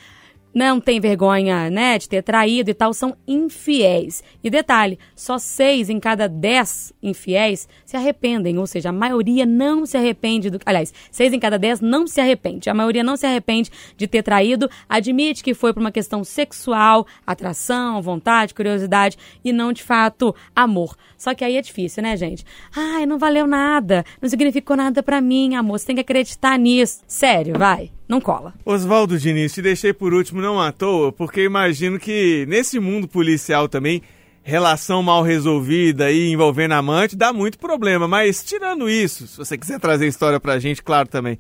não tem vergonha, né, de ter traído e tal, são infiéis. E detalhe, só seis em cada dez infiéis se arrependem, ou seja, a maioria não se arrepende do... Aliás, seis em cada dez não se arrepende. A maioria não se arrepende de ter traído, admite que foi por uma questão sexual, atração, vontade, curiosidade e não, de fato, amor. Só que aí é difícil, né, gente? Ai, não valeu nada, não significou nada pra mim, amor, você tem que acreditar nisso. Sério, vai, não cola. Oswaldo Diniz, te deixei por último não à toa, porque imagino que nesse mundo policial também, relação mal resolvida e envolvendo amante dá muito problema. Mas tirando isso, se você quiser trazer história pra gente, claro também.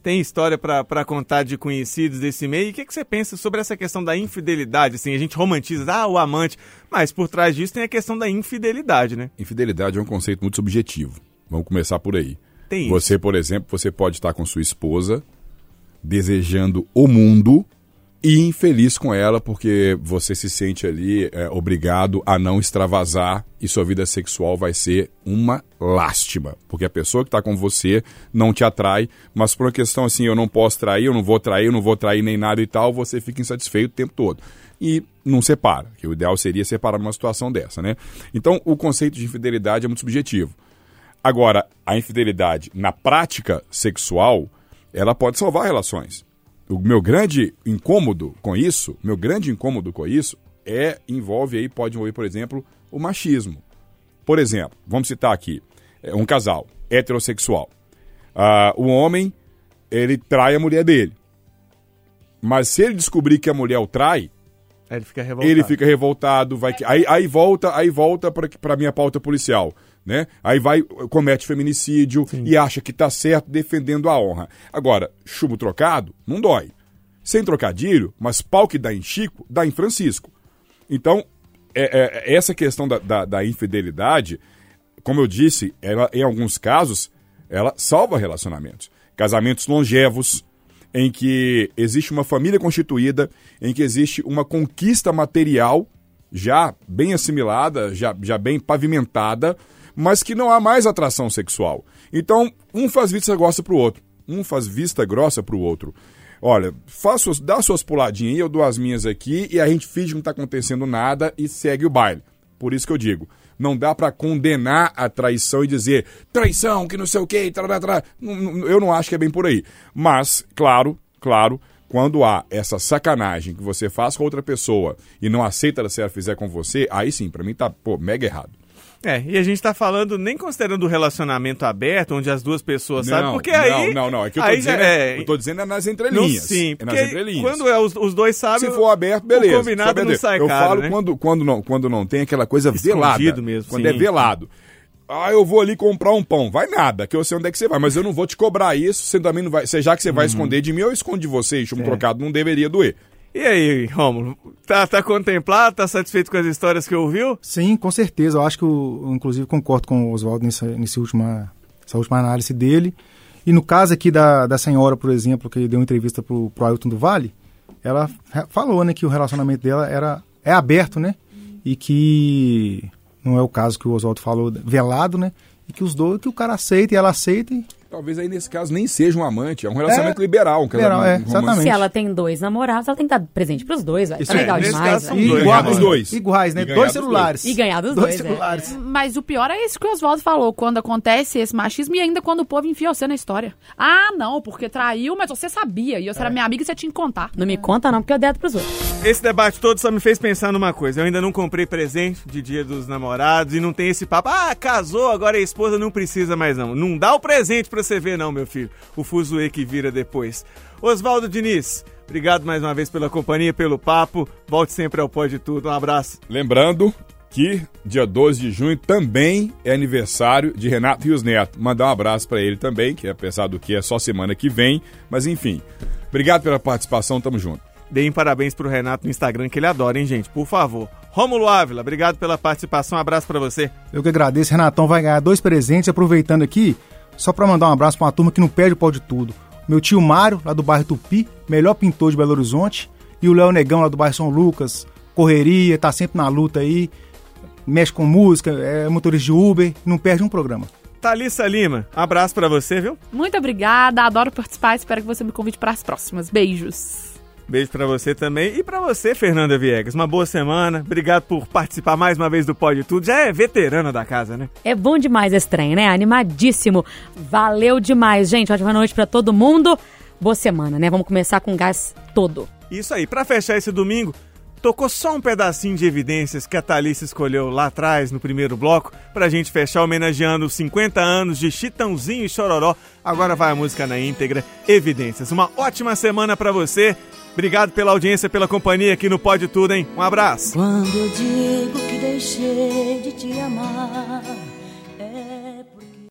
Tem história pra pra contar de conhecidos desse meio? E o que, que você pensa sobre essa questão da infidelidade? Assim, a gente romantiza, ah, o amante. Mas por trás disso tem a questão da infidelidade, né? Infidelidade é um conceito muito subjetivo. Vamos começar por aí. Tem isso. Você, por exemplo, você pode estar com sua esposa desejando o mundo e infeliz com ela porque você se sente ali é, obrigado a não extravasar e sua vida sexual vai ser uma lástima. Porque a pessoa que está com você não te atrai, mas por uma questão assim, eu não posso trair, eu não vou trair, eu não vou trair nem nada e tal, você fica insatisfeito o tempo todo. E não separa, que o ideal seria separar numa situação dessa, né? Então, o conceito de infidelidade é muito subjetivo. Agora, a infidelidade na prática sexual, ela pode salvar relações. O meu grande incômodo com isso, meu grande incômodo com isso, é envolve aí, pode envolver, por exemplo, o machismo. Por exemplo, vamos citar aqui, é, um casal heterossexual. Ah, o homem, ele trai a mulher dele. Mas se ele descobrir que a mulher o trai, ele fica revoltado. ele fica revoltado, vai que- aí, aí volta, aí volta para minha pauta policial, né? Aí vai comete feminicídio e acha que tá certo defendendo a honra. Agora, chumbo trocado não dói. Sem trocadilho, mas pau que dá em Chico, dá em Francisco. Então, é- é- essa questão da, da- da infidelidade, como eu disse, ela, em alguns casos, ela salva relacionamentos. Casamentos longevos, em que existe uma família constituída, em que existe uma conquista material já bem assimilada, já, já bem pavimentada, mas que não há mais atração sexual. Então, um faz vista grossa pro outro, um faz vista grossa pro outro. Olha, suas, dá suas puladinhas aí, eu dou as minhas aqui e a gente finge que não tá acontecendo nada e segue o baile. Por isso que eu digo, não dá para condenar a traição e dizer traição, que não sei o quê. Não- não- eu não acho que é bem por aí. Mas, claro, claro, quando há essa sacanagem que você faz com outra pessoa e não aceita se ela fizer com você, aí sim, para mim tá, pô, mega errado. É, e a gente tá falando nem considerando o relacionamento aberto, onde as duas pessoas sabem, porque não, aí... não, não, é que eu tô, dizendo, já é, eu tô dizendo é nas Não, entrelinhas. sim, é nas entrelinhas. quando é os, os dois sabem... Se for aberto, beleza. O combinado não sai Eu caro, falo né? quando, quando, não, quando não tem aquela coisa Escondido velada. mesmo, Quando sim. é velado. Ah, eu vou ali comprar um pão. Vai nada, que eu sei onde é que você vai. Mas eu não vou te cobrar isso, você também não vai. Já que você Uhum. vai esconder de mim, eu escondo de você. E É. chumbo trocado não deveria doer. E aí, Rômulo, tá, tá contemplado, tá satisfeito com as histórias que ouviu? Sim, com certeza. Eu acho que, eu, inclusive, concordo com o Oswaldo nessa, nesse última, essa última análise dele. E no caso aqui da, da senhora, por exemplo, que deu entrevista pro, pro Ailton do Vale, ela falou né, que o relacionamento dela era, é aberto, né? E que não é o caso que o Oswaldo falou, velado, né? E que os dois, que o cara aceita e ela aceita. Talvez aí nesse caso nem seja um amante, é um relacionamento É, liberal. Um liberal, é, exatamente. Se ela tem dois namorados, ela tem que dar presente pros dois. Tá Isso legal é, nesse demais, caso dois, igual- né, os dois. Iguais, né? E ganhar Dois dos dois. celulares. E ganhar dos dois, é. celulares. Mas o pior é isso que o Oswaldo falou, quando acontece esse machismo e ainda quando o povo enfia você na história. Ah, não, porque traiu, mas você sabia. E eu era minha amiga e você tinha que contar. Não me conta não, porque eu dedo pros outros. Esse debate todo só me fez pensar numa coisa. Eu ainda não comprei presente de dia dos namorados e não tem esse papo. Ah, casou, agora a esposa não precisa mais não. Não dá o presente pra você ver não, meu filho. O fuzuê que vira depois. Oswaldo Diniz, obrigado mais uma vez pela companhia, pelo papo. Volte sempre ao Pode Tudo. Um abraço. Lembrando que dia 12 de junho também é aniversário de Renato Rios Neto. Mandar um abraço para ele também, que apesar do que é só semana que vem, mas enfim. Obrigado pela participação, tamo junto. Deem parabéns pro Renato no Instagram, que ele adora, hein, gente? Por favor. Rômulo Ávila, obrigado pela participação. Um abraço pra você. Eu que agradeço. Renatão vai ganhar dois presentes. Aproveitando aqui, só para mandar um abraço para uma turma que não perde o pau de tudo. Meu tio Mário, lá do bairro Tupi, melhor pintor de Belo Horizonte. E o Léo Negão, lá do bairro São Lucas. Correria, tá sempre na luta aí. Mexe com música, é motorista de Uber, não perde um programa. Thalissa Lima, abraço pra você, viu? Muito obrigada, adoro participar. Espero que você me convide para as próximas. Beijos. Beijo pra você também. E pra você, Fernanda Viegas. Uma boa semana. Obrigado por participar mais uma vez do Pode Tudo. Já é veterana da casa, né? É bom demais esse trem, né? Animadíssimo. Valeu demais, gente. Ótima noite pra todo mundo. Boa semana, né? Vamos começar com gás todo. Isso aí. Pra fechar esse domingo, tocou só um pedacinho de evidências que a Thalissa escolheu lá atrás, no primeiro bloco, pra gente fechar homenageando os 50 anos de Chitãozinho e Chororó. Agora vai a música na íntegra, Evidências. Uma ótima semana pra você. Obrigado pela audiência, pela companhia aqui no Pode Tudo, hein? Um abraço. Quando eu digo que deixei de te amar,